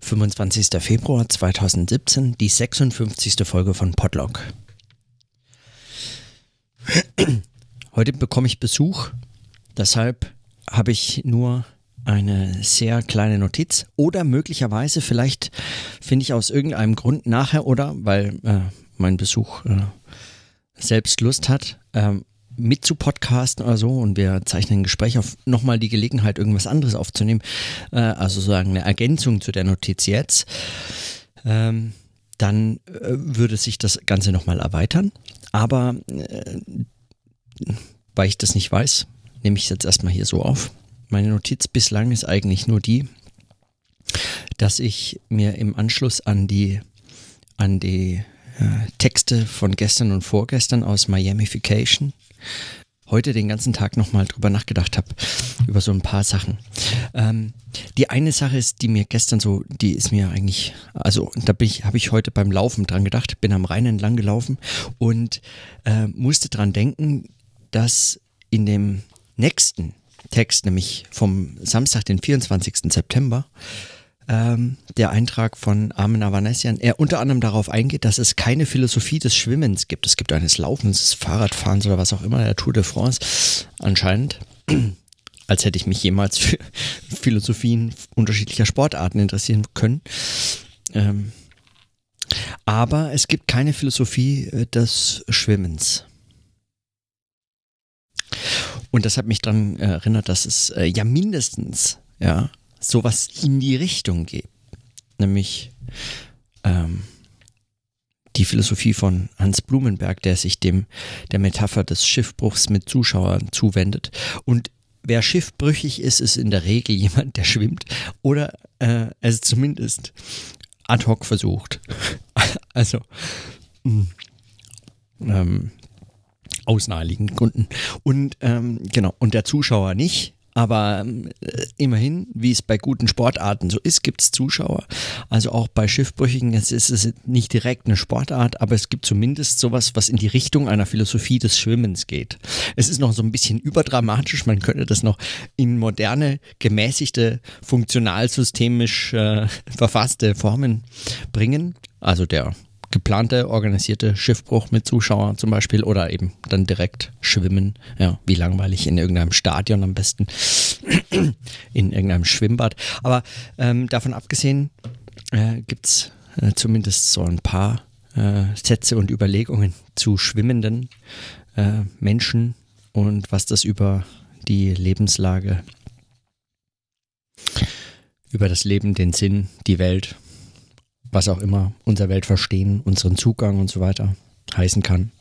25. Februar 2017, die 56. Folge von Podlog. Heute bekomme ich Besuch, deshalb habe ich nur eine sehr kleine Notiz oder möglicherweise vielleicht finde ich aus irgendeinem Grund nachher oder weil äh, mein Besuch äh, selbst Lust hat, ähm, mit zu podcasten oder so und wir zeichnen ein Gespräch auf, nochmal die Gelegenheit, irgendwas anderes aufzunehmen, äh, also sozusagen eine Ergänzung zu der Notiz jetzt, ähm, dann äh, würde sich das Ganze nochmal erweitern. Aber äh, weil ich das nicht weiß, nehme ich es jetzt erstmal hier so auf. Meine Notiz bislang ist eigentlich nur die, dass ich mir im Anschluss an die, an die äh, Texte von gestern und vorgestern aus Miamification heute den ganzen Tag nochmal drüber nachgedacht habe, über so ein paar Sachen. Ähm, die eine Sache ist, die mir gestern so, die ist mir eigentlich, also da ich, habe ich heute beim Laufen dran gedacht, bin am Rhein entlang gelaufen und äh, musste dran denken, dass in dem nächsten Text, nämlich vom Samstag, den 24. September, ähm, der Eintrag von Armin Avanesian, er unter anderem darauf eingeht, dass es keine Philosophie des Schwimmens gibt. Es gibt eines Laufens, Fahrradfahrens oder was auch immer, der Tour de France anscheinend. Als hätte ich mich jemals für Philosophien unterschiedlicher Sportarten interessieren können. Ähm, aber es gibt keine Philosophie äh, des Schwimmens. Und das hat mich daran erinnert, dass es äh, ja mindestens ja, sowas in die Richtung geht. Nämlich ähm, die Philosophie von Hans Blumenberg, der sich dem der Metapher des Schiffbruchs mit Zuschauern zuwendet. Und wer schiffbrüchig ist, ist in der Regel jemand, der schwimmt oder äh, es zumindest ad hoc versucht. also hm, ähm, aus naheliegenden Gründen. Und ähm, genau, und der Zuschauer nicht. Aber äh, immerhin, wie es bei guten Sportarten so ist, gibt es Zuschauer. Also auch bei Schiffbrüchigen, es ist es nicht direkt eine Sportart, aber es gibt zumindest sowas, was in die Richtung einer Philosophie des Schwimmens geht. Es ist noch so ein bisschen überdramatisch, man könnte das noch in moderne, gemäßigte, funktionalsystemisch äh, verfasste Formen bringen. Also der geplante, organisierte Schiffbruch mit Zuschauern zum Beispiel oder eben dann direkt schwimmen. Ja, wie langweilig in irgendeinem Stadion am besten, in irgendeinem Schwimmbad. Aber ähm, davon abgesehen äh, gibt es äh, zumindest so ein paar äh, Sätze und Überlegungen zu schwimmenden äh, Menschen und was das über die Lebenslage, über das Leben, den Sinn, die Welt was auch immer, unser Weltverstehen, unseren Zugang und so weiter heißen kann.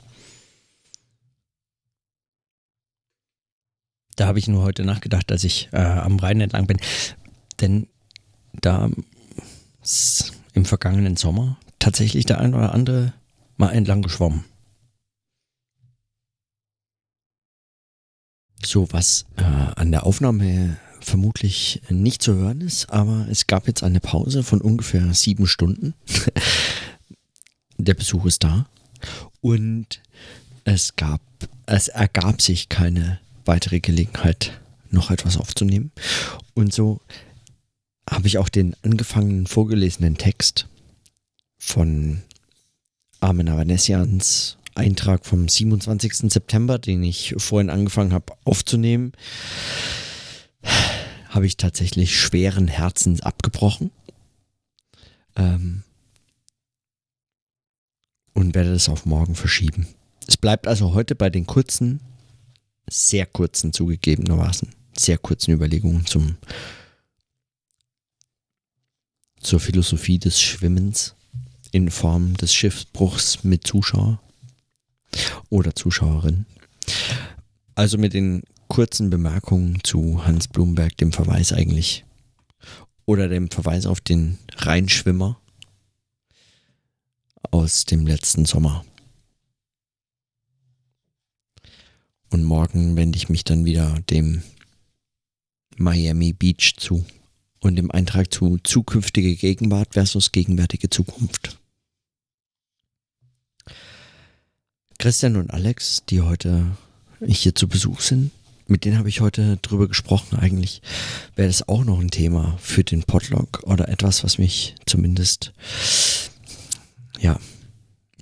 Da habe ich nur heute nachgedacht, als ich äh, am Rhein entlang bin. Denn da ist im vergangenen Sommer tatsächlich der ein oder andere mal entlang geschwommen. So was äh, an der Aufnahme vermutlich nicht zu hören ist, aber es gab jetzt eine Pause von ungefähr sieben Stunden. Der Besuch ist da und es gab, es ergab sich keine weitere Gelegenheit, noch etwas aufzunehmen. Und so habe ich auch den angefangenen vorgelesenen Text von Armin Avanesians Eintrag vom 27. September, den ich vorhin angefangen habe aufzunehmen, habe ich tatsächlich schweren Herzens abgebrochen. Ähm, und werde das auf morgen verschieben. Es bleibt also heute bei den kurzen, sehr kurzen zugegebenermaßen, sehr kurzen Überlegungen zum, zur Philosophie des Schwimmens in Form des Schiffsbruchs mit Zuschauer oder Zuschauerin. Also mit den kurzen Bemerkungen zu Hans Blumberg, dem Verweis eigentlich. Oder dem Verweis auf den Rheinschwimmer aus dem letzten Sommer. Und morgen wende ich mich dann wieder dem Miami Beach zu und dem Eintrag zu zukünftige Gegenwart versus gegenwärtige Zukunft. Christian und Alex, die heute hier zu Besuch sind, mit denen habe ich heute drüber gesprochen. Eigentlich wäre das auch noch ein Thema für den Podlog oder etwas, was mich zumindest, ja,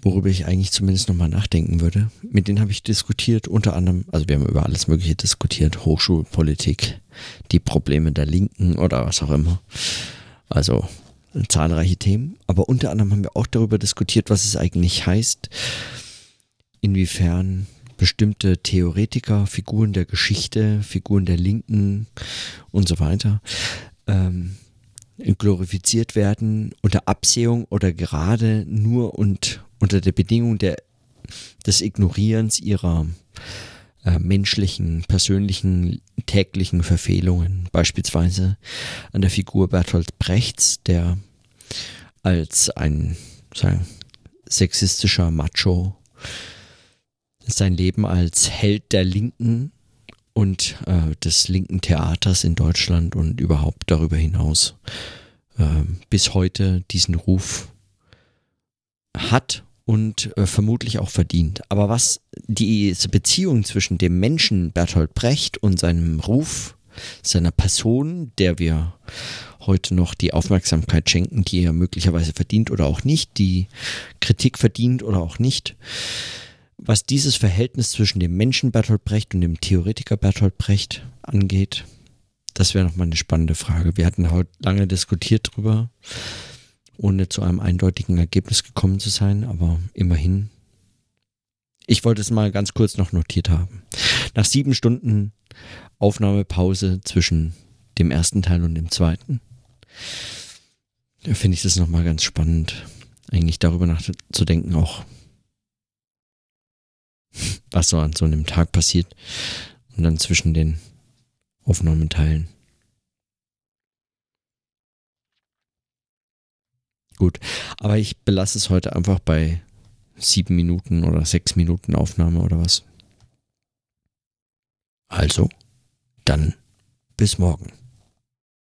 worüber ich eigentlich zumindest nochmal nachdenken würde. Mit denen habe ich diskutiert, unter anderem, also wir haben über alles Mögliche diskutiert, Hochschulpolitik, die Probleme der Linken oder was auch immer. Also zahlreiche Themen. Aber unter anderem haben wir auch darüber diskutiert, was es eigentlich heißt, inwiefern bestimmte Theoretiker, Figuren der Geschichte, Figuren der Linken und so weiter ähm, glorifiziert werden unter Absehung oder gerade nur und unter der Bedingung der, des Ignorierens ihrer äh, menschlichen, persönlichen, täglichen Verfehlungen. Beispielsweise an der Figur Bertolt Brechts, der als ein sagen, sexistischer Macho sein Leben als Held der Linken und äh, des linken Theaters in Deutschland und überhaupt darüber hinaus äh, bis heute diesen Ruf hat und äh, vermutlich auch verdient. Aber was diese Beziehung zwischen dem Menschen Bertolt Brecht und seinem Ruf, seiner Person, der wir heute noch die Aufmerksamkeit schenken, die er möglicherweise verdient oder auch nicht, die Kritik verdient oder auch nicht, was dieses Verhältnis zwischen dem Menschen Bertolt Brecht und dem Theoretiker Bertolt Brecht angeht, das wäre nochmal eine spannende Frage. Wir hatten heute lange diskutiert drüber, ohne zu einem eindeutigen Ergebnis gekommen zu sein, aber immerhin. Ich wollte es mal ganz kurz noch notiert haben. Nach sieben Stunden Aufnahmepause zwischen dem ersten Teil und dem zweiten finde ich das nochmal ganz spannend, eigentlich darüber nachzudenken, auch was so an so einem Tag passiert und dann zwischen den Aufnahmeteilen. Gut, aber ich belasse es heute einfach bei sieben Minuten oder sechs Minuten Aufnahme oder was. Also, dann bis morgen.